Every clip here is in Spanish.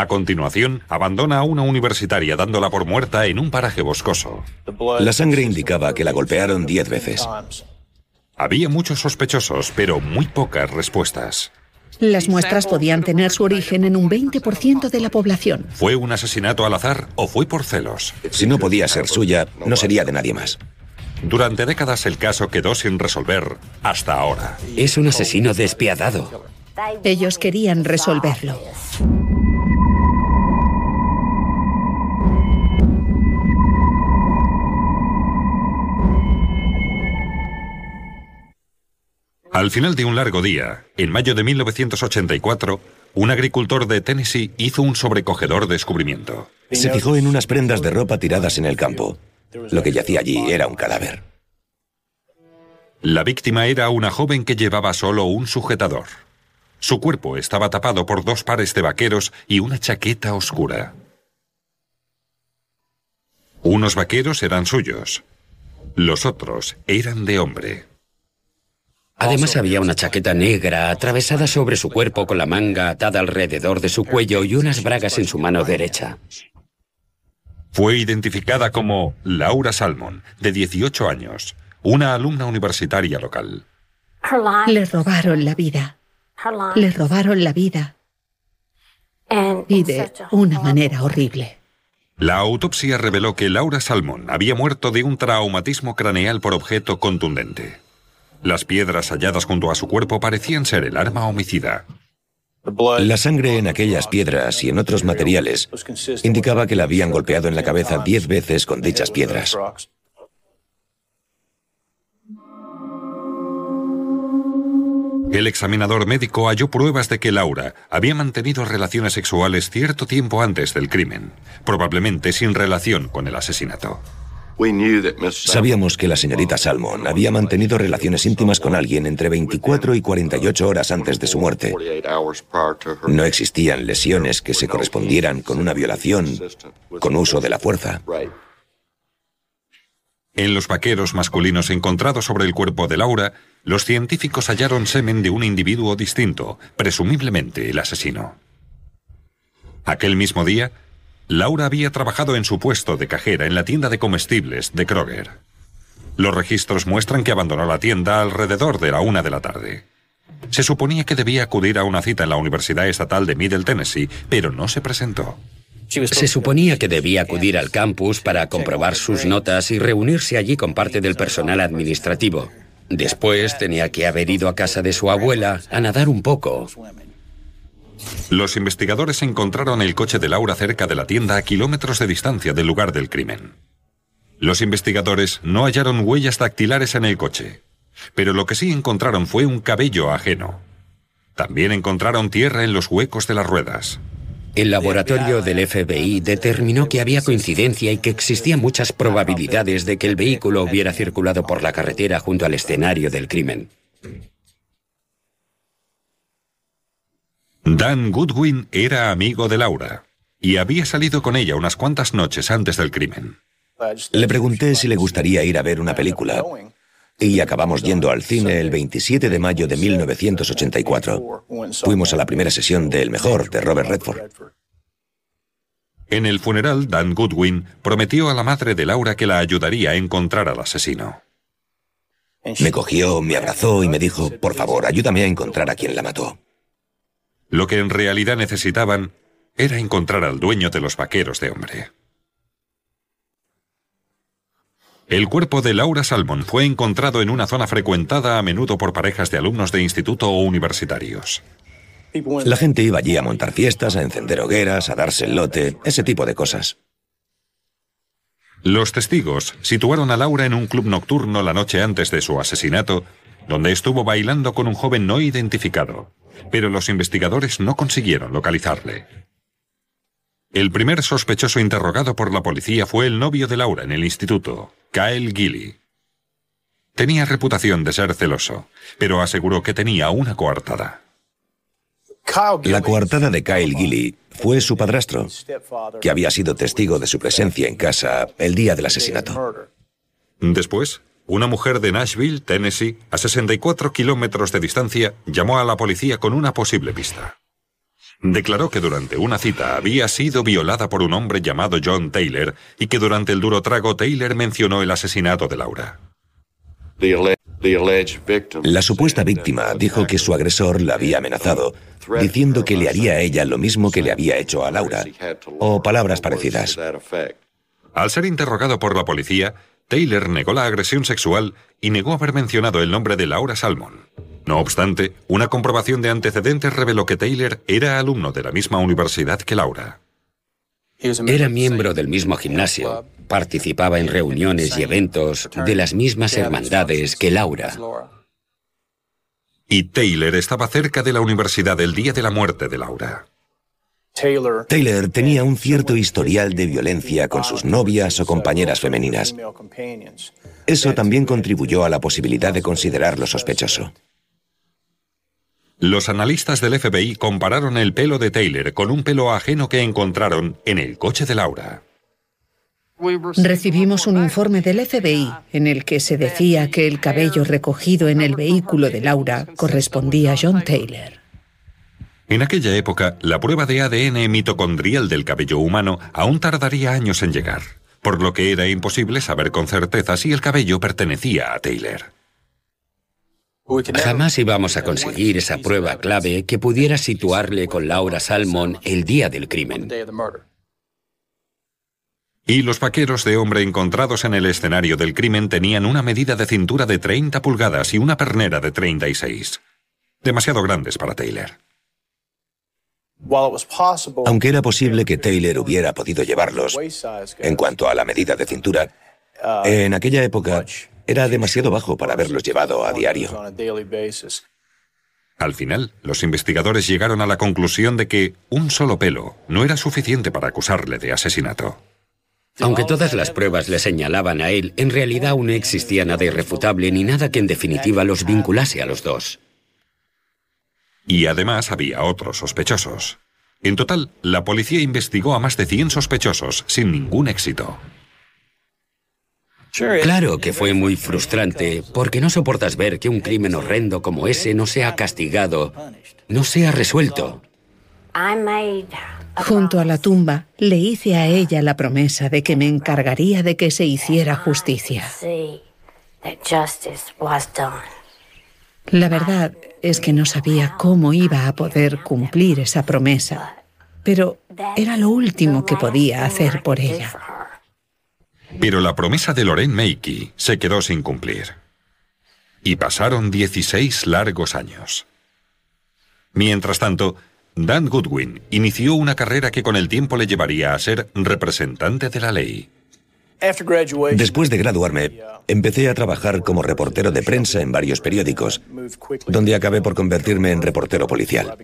A continuación, abandona a una universitaria dándola por muerta en un paraje boscoso. La sangre indicaba que la golpearon diez veces. Había muchos sospechosos, pero muy pocas respuestas. Las muestras podían tener su origen en un 20% de la población. ¿Fue un asesinato al azar o fue por celos? Si no podía ser suya, no sería de nadie más. Durante décadas el caso quedó sin resolver hasta ahora. Es un asesino despiadado. Ellos querían resolverlo. Al final de un largo día, en mayo de 1984, un agricultor de Tennessee hizo un sobrecogedor descubrimiento. Se fijó en unas prendas de ropa tiradas en el campo. Lo que yacía allí era un cadáver. La víctima era una joven que llevaba solo un sujetador. Su cuerpo estaba tapado por dos pares de vaqueros y una chaqueta oscura. Unos vaqueros eran suyos. Los otros eran de hombre. Además había una chaqueta negra atravesada sobre su cuerpo con la manga atada alrededor de su cuello y unas bragas en su mano derecha. Fue identificada como Laura Salmon, de 18 años, una alumna universitaria local. Le robaron la vida. Le robaron la vida. Y de una manera horrible. La autopsia reveló que Laura Salmon había muerto de un traumatismo craneal por objeto contundente. Las piedras halladas junto a su cuerpo parecían ser el arma homicida. La sangre en aquellas piedras y en otros materiales indicaba que la habían golpeado en la cabeza diez veces con dichas piedras. El examinador médico halló pruebas de que Laura había mantenido relaciones sexuales cierto tiempo antes del crimen, probablemente sin relación con el asesinato. Sabíamos que la señorita Salmon había mantenido relaciones íntimas con alguien entre 24 y 48 horas antes de su muerte. No existían lesiones que se correspondieran con una violación con uso de la fuerza. En los vaqueros masculinos encontrados sobre el cuerpo de Laura, los científicos hallaron semen de un individuo distinto, presumiblemente el asesino. Aquel mismo día, Laura había trabajado en su puesto de cajera en la tienda de comestibles de Kroger. Los registros muestran que abandonó la tienda alrededor de la una de la tarde. Se suponía que debía acudir a una cita en la Universidad Estatal de Middle Tennessee, pero no se presentó. Se suponía que debía acudir al campus para comprobar sus notas y reunirse allí con parte del personal administrativo. Después tenía que haber ido a casa de su abuela a nadar un poco. Los investigadores encontraron el coche de Laura cerca de la tienda a kilómetros de distancia del lugar del crimen. Los investigadores no hallaron huellas dactilares en el coche, pero lo que sí encontraron fue un cabello ajeno. También encontraron tierra en los huecos de las ruedas. El laboratorio del FBI determinó que había coincidencia y que existían muchas probabilidades de que el vehículo hubiera circulado por la carretera junto al escenario del crimen. Dan Goodwin era amigo de Laura y había salido con ella unas cuantas noches antes del crimen. Le pregunté si le gustaría ir a ver una película y acabamos yendo al cine el 27 de mayo de 1984. Fuimos a la primera sesión de El Mejor de Robert Redford. En el funeral, Dan Goodwin prometió a la madre de Laura que la ayudaría a encontrar al asesino. Me cogió, me abrazó y me dijo, por favor, ayúdame a encontrar a quien la mató. Lo que en realidad necesitaban era encontrar al dueño de los vaqueros de hombre. El cuerpo de Laura Salmon fue encontrado en una zona frecuentada a menudo por parejas de alumnos de instituto o universitarios. La gente iba allí a montar fiestas, a encender hogueras, a darse el lote, ese tipo de cosas. Los testigos situaron a Laura en un club nocturno la noche antes de su asesinato, donde estuvo bailando con un joven no identificado pero los investigadores no consiguieron localizarle. El primer sospechoso interrogado por la policía fue el novio de Laura en el instituto, Kyle Gilly. Tenía reputación de ser celoso, pero aseguró que tenía una coartada. La coartada de Kyle Gilly fue su padrastro, que había sido testigo de su presencia en casa el día del asesinato. Después, una mujer de Nashville, Tennessee, a 64 kilómetros de distancia, llamó a la policía con una posible pista. declaró que durante una cita había sido violada por un hombre llamado John Taylor y que durante el duro trago Taylor mencionó el asesinato de Laura. La supuesta víctima dijo que su agresor la había amenazado, diciendo que le haría a ella lo mismo que le había hecho a Laura, o palabras parecidas. Al ser interrogado por la policía, Taylor negó la agresión sexual y negó haber mencionado el nombre de Laura Salmon. No obstante, una comprobación de antecedentes reveló que Taylor era alumno de la misma universidad que Laura. Era miembro del mismo gimnasio, participaba en reuniones y eventos de las mismas hermandades que Laura. Y Taylor estaba cerca de la universidad el día de la muerte de Laura. Taylor tenía un cierto historial de violencia con sus novias o compañeras femeninas. Eso también contribuyó a la posibilidad de considerarlo sospechoso. Los analistas del FBI compararon el pelo de Taylor con un pelo ajeno que encontraron en el coche de Laura. Recibimos un informe del FBI en el que se decía que el cabello recogido en el vehículo de Laura correspondía a John Taylor. En aquella época, la prueba de ADN mitocondrial del cabello humano aún tardaría años en llegar, por lo que era imposible saber con certeza si el cabello pertenecía a Taylor. Jamás íbamos a conseguir esa prueba clave que pudiera situarle con Laura Salmon el día del crimen. Y los vaqueros de hombre encontrados en el escenario del crimen tenían una medida de cintura de 30 pulgadas y una pernera de 36. Demasiado grandes para Taylor. Aunque era posible que Taylor hubiera podido llevarlos, en cuanto a la medida de cintura, en aquella época era demasiado bajo para haberlos llevado a diario. Al final, los investigadores llegaron a la conclusión de que un solo pelo no era suficiente para acusarle de asesinato. Aunque todas las pruebas le señalaban a él, en realidad aún no existía nada irrefutable ni nada que en definitiva los vinculase a los dos. Y además había otros sospechosos. En total, la policía investigó a más de 100 sospechosos sin ningún éxito. Claro que fue muy frustrante, porque no soportas ver que un crimen horrendo como ese no sea castigado, no sea resuelto. Junto a la tumba, le hice a ella la promesa de que me encargaría de que se hiciera justicia. La verdad es que no sabía cómo iba a poder cumplir esa promesa, pero era lo último que podía hacer por ella. Pero la promesa de Lorraine Mackey se quedó sin cumplir. Y pasaron 16 largos años. Mientras tanto, Dan Goodwin inició una carrera que con el tiempo le llevaría a ser representante de la ley. Después de graduarme, empecé a trabajar como reportero de prensa en varios periódicos, donde acabé por convertirme en reportero policial.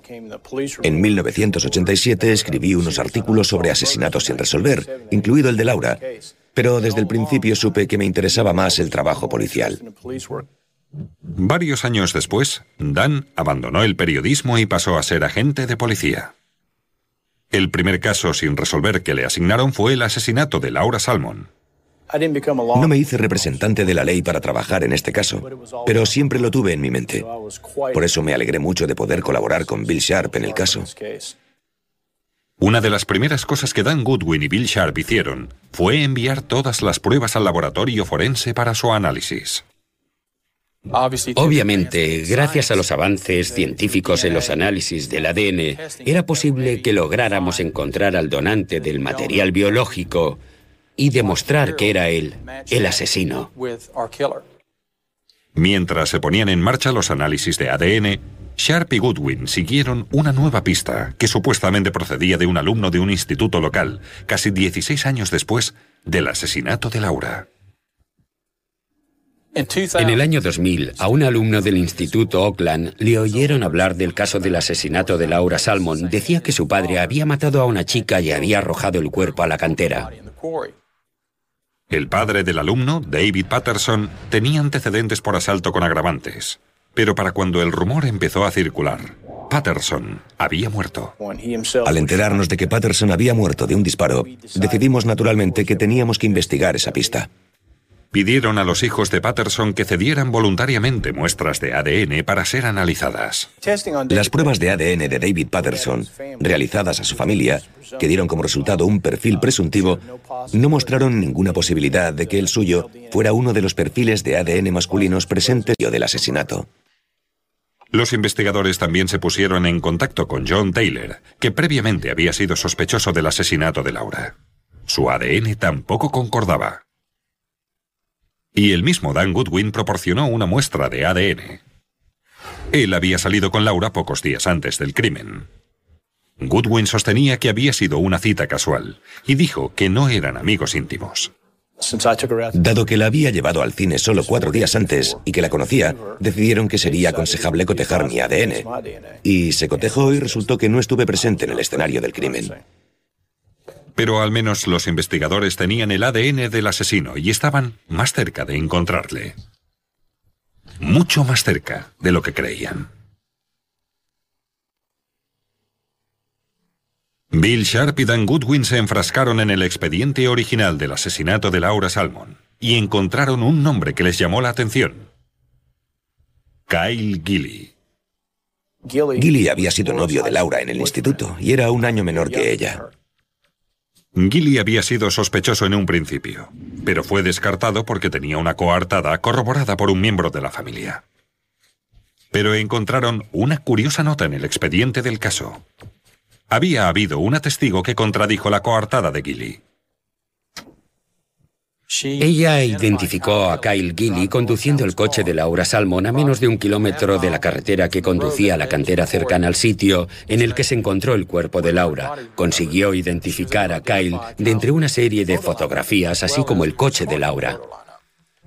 En 1987 escribí unos artículos sobre asesinatos sin resolver, incluido el de Laura, pero desde el principio supe que me interesaba más el trabajo policial. Varios años después, Dan abandonó el periodismo y pasó a ser agente de policía. El primer caso sin resolver que le asignaron fue el asesinato de Laura Salmon. No me hice representante de la ley para trabajar en este caso, pero siempre lo tuve en mi mente. Por eso me alegré mucho de poder colaborar con Bill Sharp en el caso. Una de las primeras cosas que Dan Goodwin y Bill Sharp hicieron fue enviar todas las pruebas al laboratorio forense para su análisis. Obviamente, gracias a los avances científicos en los análisis del ADN, era posible que lográramos encontrar al donante del material biológico y demostrar que era él el asesino. Mientras se ponían en marcha los análisis de ADN, Sharp y Goodwin siguieron una nueva pista que supuestamente procedía de un alumno de un instituto local, casi 16 años después del asesinato de Laura. En el año 2000, a un alumno del Instituto Oakland le oyeron hablar del caso del asesinato de Laura Salmon. Decía que su padre había matado a una chica y había arrojado el cuerpo a la cantera. El padre del alumno, David Patterson, tenía antecedentes por asalto con agravantes. Pero para cuando el rumor empezó a circular, Patterson había muerto. Al enterarnos de que Patterson había muerto de un disparo, decidimos naturalmente que teníamos que investigar esa pista. Pidieron a los hijos de Patterson que cedieran voluntariamente muestras de ADN para ser analizadas. Las pruebas de ADN de David Patterson, realizadas a su familia, que dieron como resultado un perfil presuntivo, no mostraron ninguna posibilidad de que el suyo fuera uno de los perfiles de ADN masculinos presentes del asesinato. Los investigadores también se pusieron en contacto con John Taylor, que previamente había sido sospechoso del asesinato de Laura. Su ADN tampoco concordaba. Y el mismo Dan Goodwin proporcionó una muestra de ADN. Él había salido con Laura pocos días antes del crimen. Goodwin sostenía que había sido una cita casual y dijo que no eran amigos íntimos. Dado que la había llevado al cine solo cuatro días antes y que la conocía, decidieron que sería aconsejable cotejar mi ADN. Y se cotejó y resultó que no estuve presente en el escenario del crimen. Pero al menos los investigadores tenían el ADN del asesino y estaban más cerca de encontrarle. Mucho más cerca de lo que creían. Bill Sharp y Dan Goodwin se enfrascaron en el expediente original del asesinato de Laura Salmon y encontraron un nombre que les llamó la atención. Kyle Gilly. Gilly había sido novio de Laura en el instituto y era un año menor que ella. Gilly había sido sospechoso en un principio, pero fue descartado porque tenía una coartada corroborada por un miembro de la familia. Pero encontraron una curiosa nota en el expediente del caso. Había habido una testigo que contradijo la coartada de Gilly. Ella identificó a Kyle Gilly conduciendo el coche de Laura Salmon a menos de un kilómetro de la carretera que conducía a la cantera cercana al sitio en el que se encontró el cuerpo de Laura. Consiguió identificar a Kyle de entre una serie de fotografías, así como el coche de Laura.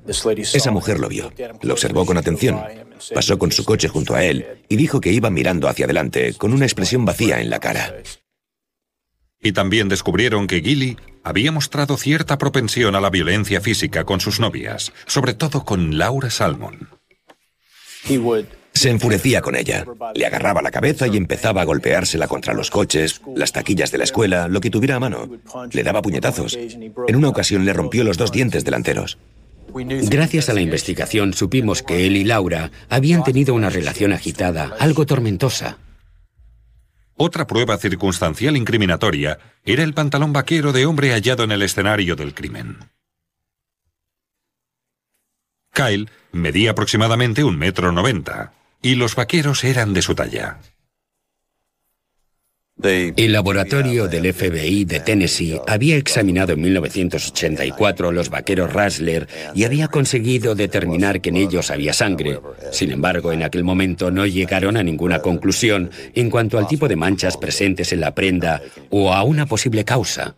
Esa mujer lo vio, lo observó con atención, pasó con su coche junto a él y dijo que iba mirando hacia adelante con una expresión vacía en la cara. Y también descubrieron que Gilly había mostrado cierta propensión a la violencia física con sus novias, sobre todo con Laura Salmon. Se enfurecía con ella, le agarraba la cabeza y empezaba a golpeársela contra los coches, las taquillas de la escuela, lo que tuviera a mano. Le daba puñetazos. En una ocasión le rompió los dos dientes delanteros. Gracias a la investigación supimos que él y Laura habían tenido una relación agitada, algo tormentosa. Otra prueba circunstancial incriminatoria era el pantalón vaquero de hombre hallado en el escenario del crimen. Kyle medía aproximadamente un metro noventa, y los vaqueros eran de su talla. El laboratorio del FBI de Tennessee había examinado en 1984 los vaqueros Rassler y había conseguido determinar que en ellos había sangre. Sin embargo, en aquel momento no llegaron a ninguna conclusión en cuanto al tipo de manchas presentes en la prenda o a una posible causa.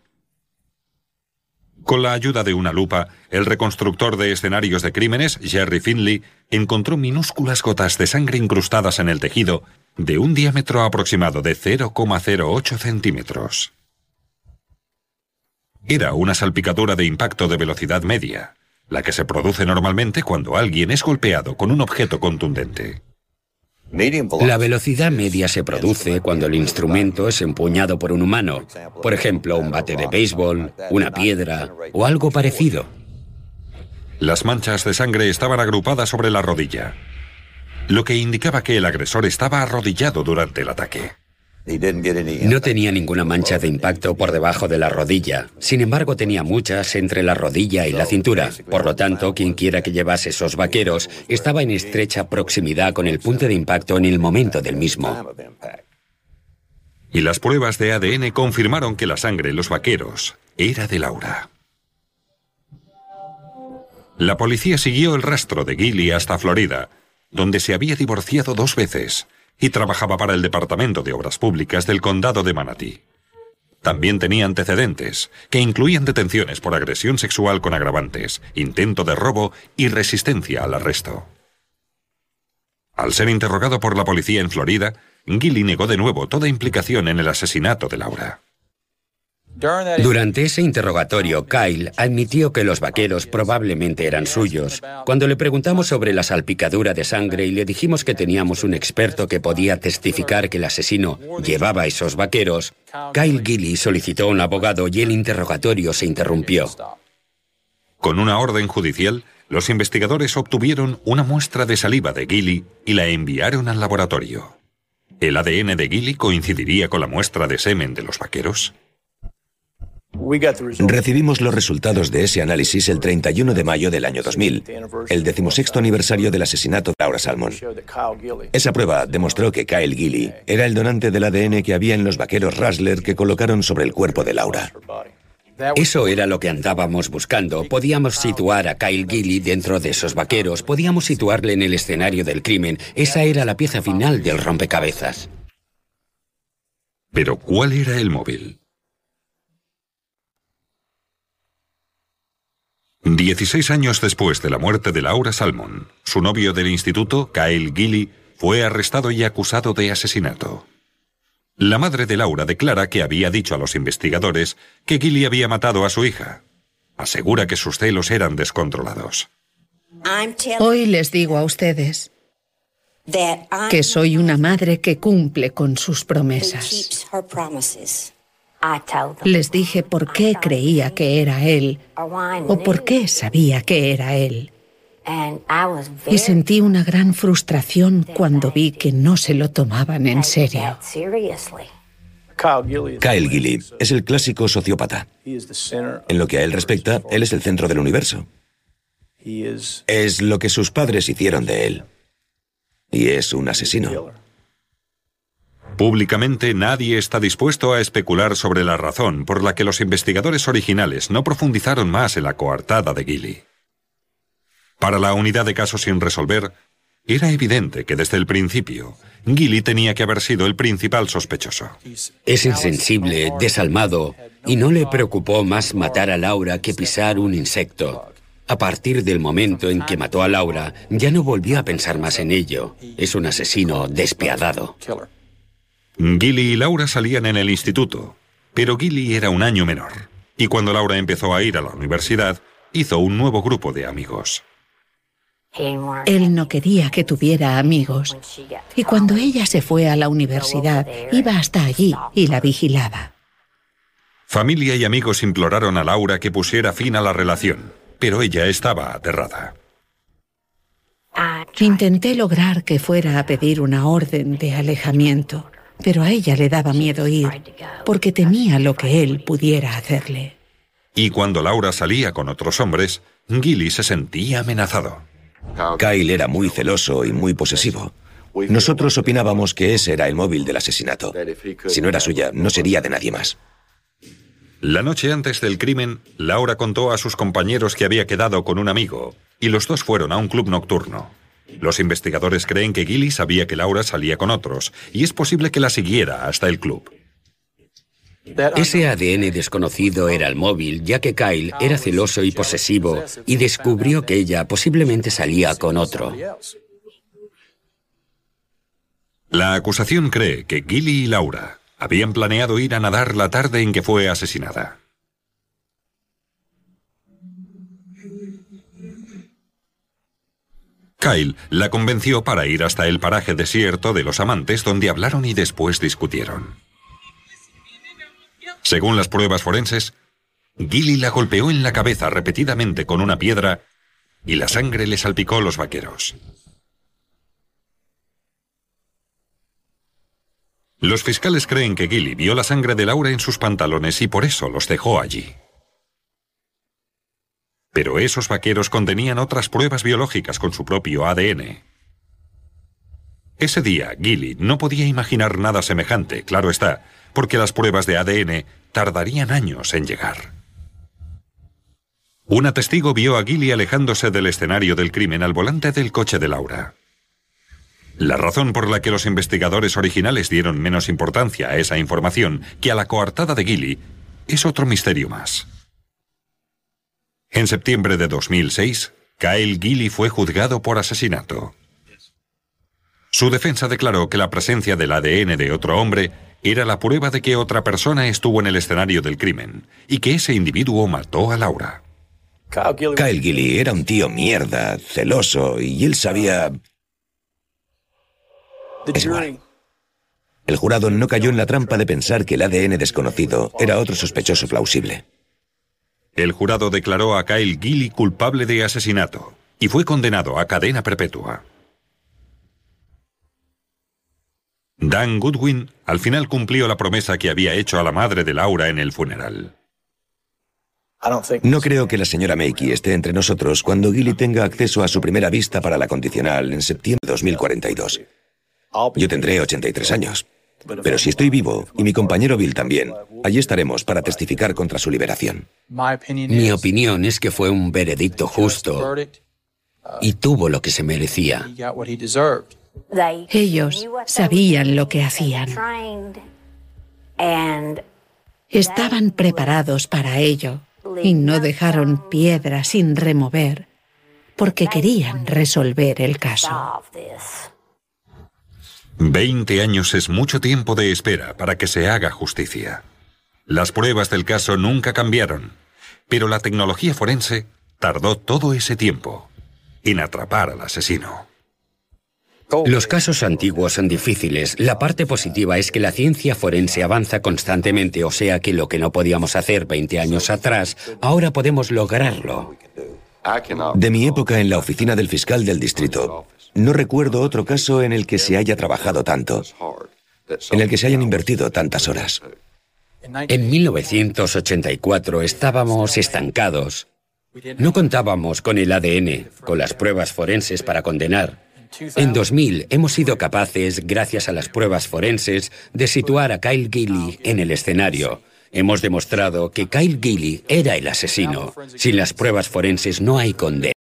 Con la ayuda de una lupa, el reconstructor de escenarios de crímenes, Jerry Finley, encontró minúsculas gotas de sangre incrustadas en el tejido de un diámetro aproximado de 0,08 centímetros. Era una salpicadura de impacto de velocidad media, la que se produce normalmente cuando alguien es golpeado con un objeto contundente. La velocidad media se produce cuando el instrumento es empuñado por un humano, por ejemplo, un bate de béisbol, una piedra o algo parecido. Las manchas de sangre estaban agrupadas sobre la rodilla, lo que indicaba que el agresor estaba arrodillado durante el ataque. No tenía ninguna mancha de impacto por debajo de la rodilla. Sin embargo, tenía muchas entre la rodilla y la cintura. Por lo tanto, quien quiera que llevase esos vaqueros estaba en estrecha proximidad con el punto de impacto en el momento del mismo. Y las pruebas de ADN confirmaron que la sangre en los vaqueros era de Laura. La policía siguió el rastro de Gilly hasta Florida, donde se había divorciado dos veces y trabajaba para el Departamento de Obras Públicas del Condado de Manatee. También tenía antecedentes, que incluían detenciones por agresión sexual con agravantes, intento de robo y resistencia al arresto. Al ser interrogado por la policía en Florida, Gilly negó de nuevo toda implicación en el asesinato de Laura. Durante ese interrogatorio, Kyle admitió que los vaqueros probablemente eran suyos. Cuando le preguntamos sobre la salpicadura de sangre y le dijimos que teníamos un experto que podía testificar que el asesino llevaba esos vaqueros, Kyle Gilly solicitó un abogado y el interrogatorio se interrumpió. Con una orden judicial, los investigadores obtuvieron una muestra de saliva de Gilly y la enviaron al laboratorio. ¿El ADN de Gilly coincidiría con la muestra de semen de los vaqueros? Recibimos los resultados de ese análisis el 31 de mayo del año 2000, el decimosexto aniversario del asesinato de Laura Salmon. Esa prueba demostró que Kyle Gilly era el donante del ADN que había en los vaqueros Rasler que colocaron sobre el cuerpo de Laura. Eso era lo que andábamos buscando. Podíamos situar a Kyle Gilly dentro de esos vaqueros, podíamos situarle en el escenario del crimen. Esa era la pieza final del rompecabezas. Pero ¿cuál era el móvil? Dieciséis años después de la muerte de Laura Salmon, su novio del instituto, Kyle Gilly, fue arrestado y acusado de asesinato. La madre de Laura declara que había dicho a los investigadores que Gilly había matado a su hija. Asegura que sus celos eran descontrolados. Hoy les digo a ustedes que soy una madre que cumple con sus promesas. Les dije por qué creía que era él o por qué sabía que era él. Y sentí una gran frustración cuando vi que no se lo tomaban en serio. Kyle Gilly es el clásico sociópata. En lo que a él respecta, él es el centro del universo. Es lo que sus padres hicieron de él. Y es un asesino. Públicamente nadie está dispuesto a especular sobre la razón por la que los investigadores originales no profundizaron más en la coartada de Gilly. Para la unidad de casos sin resolver, era evidente que desde el principio, Gilly tenía que haber sido el principal sospechoso. Es insensible, desalmado, y no le preocupó más matar a Laura que pisar un insecto. A partir del momento en que mató a Laura, ya no volvió a pensar más en ello. Es un asesino despiadado. Gilly y Laura salían en el instituto, pero Gilly era un año menor. Y cuando Laura empezó a ir a la universidad, hizo un nuevo grupo de amigos. Él no quería que tuviera amigos. Y cuando ella se fue a la universidad, iba hasta allí y la vigilaba. Familia y amigos imploraron a Laura que pusiera fin a la relación, pero ella estaba aterrada. Intenté lograr que fuera a pedir una orden de alejamiento, pero a ella le daba miedo ir, porque temía lo que él pudiera hacerle. Y cuando Laura salía con otros hombres, Gilly se sentía amenazado. Kyle era muy celoso y muy posesivo. Nosotros opinábamos que ese era el móvil del asesinato. Si no era suya, no sería de nadie más. La noche antes del crimen, Laura contó a sus compañeros que había quedado con un amigo, y los dos fueron a un club nocturno. Los investigadores creen que Gilly sabía que Laura salía con otros, y es posible que la siguiera hasta el club. Ese ADN desconocido era el móvil, ya que Kyle era celoso y posesivo y descubrió que ella posiblemente salía con otro. La acusación cree que Gilly y Laura habían planeado ir a nadar la tarde en que fue asesinada. Kyle la convenció para ir hasta el paraje desierto de los amantes donde hablaron y después discutieron. Según las pruebas forenses, Gilly la golpeó en la cabeza repetidamente con una piedra y la sangre le salpicó los vaqueros. Los fiscales creen que Gilly vio la sangre de Laura en sus pantalones y por eso los dejó allí. Pero esos vaqueros contenían otras pruebas biológicas con su propio ADN. Ese día, Gilly no podía imaginar nada semejante, claro está, porque las pruebas de ADN tardarían años en llegar. Una testigo vio a Gilly alejándose del escenario del crimen al volante del coche de Laura. La razón por la que los investigadores originales dieron menos importancia a esa información que a la coartada de Gilly es otro misterio más. En septiembre de 2006, Kyle Gilly fue juzgado por asesinato. Su defensa declaró que la presencia del ADN de otro hombre era la prueba de que otra persona estuvo en el escenario del crimen y que ese individuo mató a Laura. Kyle Gilly era un tío mierda, celoso, y él sabía... Es igual. El jurado no cayó en la trampa de pensar que el ADN desconocido era otro sospechoso plausible. El jurado declaró a Kyle Gilly culpable de asesinato y fue condenado a cadena perpetua. Dan Goodwin al final cumplió la promesa que había hecho a la madre de Laura en el funeral. No creo que la señora Makey esté entre nosotros cuando Gilly tenga acceso a su primera vista para la condicional en septiembre de 2042. Yo tendré 83 años. Pero si estoy vivo, y mi compañero Bill también, allí estaremos para testificar contra su liberación. Mi opinión es que fue un veredicto justo y tuvo lo que se merecía. Ellos sabían lo que hacían. Estaban preparados para ello y no dejaron piedra sin remover porque querían resolver el caso. Veinte años es mucho tiempo de espera para que se haga justicia. Las pruebas del caso nunca cambiaron, pero la tecnología forense tardó todo ese tiempo en atrapar al asesino. Los casos antiguos son difíciles. La parte positiva es que la ciencia forense avanza constantemente, o sea que lo que no podíamos hacer 20 años atrás, ahora podemos lograrlo. De mi época en la oficina del fiscal del distrito, no recuerdo otro caso en el que se haya trabajado tanto, en el que se hayan invertido tantas horas. En 1984 estábamos estancados. No contábamos con el ADN, con las pruebas forenses para condenar. En 2000 hemos sido capaces, gracias a las pruebas forenses, de situar a Kyle Gilly en el escenario. Hemos demostrado que Kyle Gilly era el asesino. Sin las pruebas forenses no hay condena.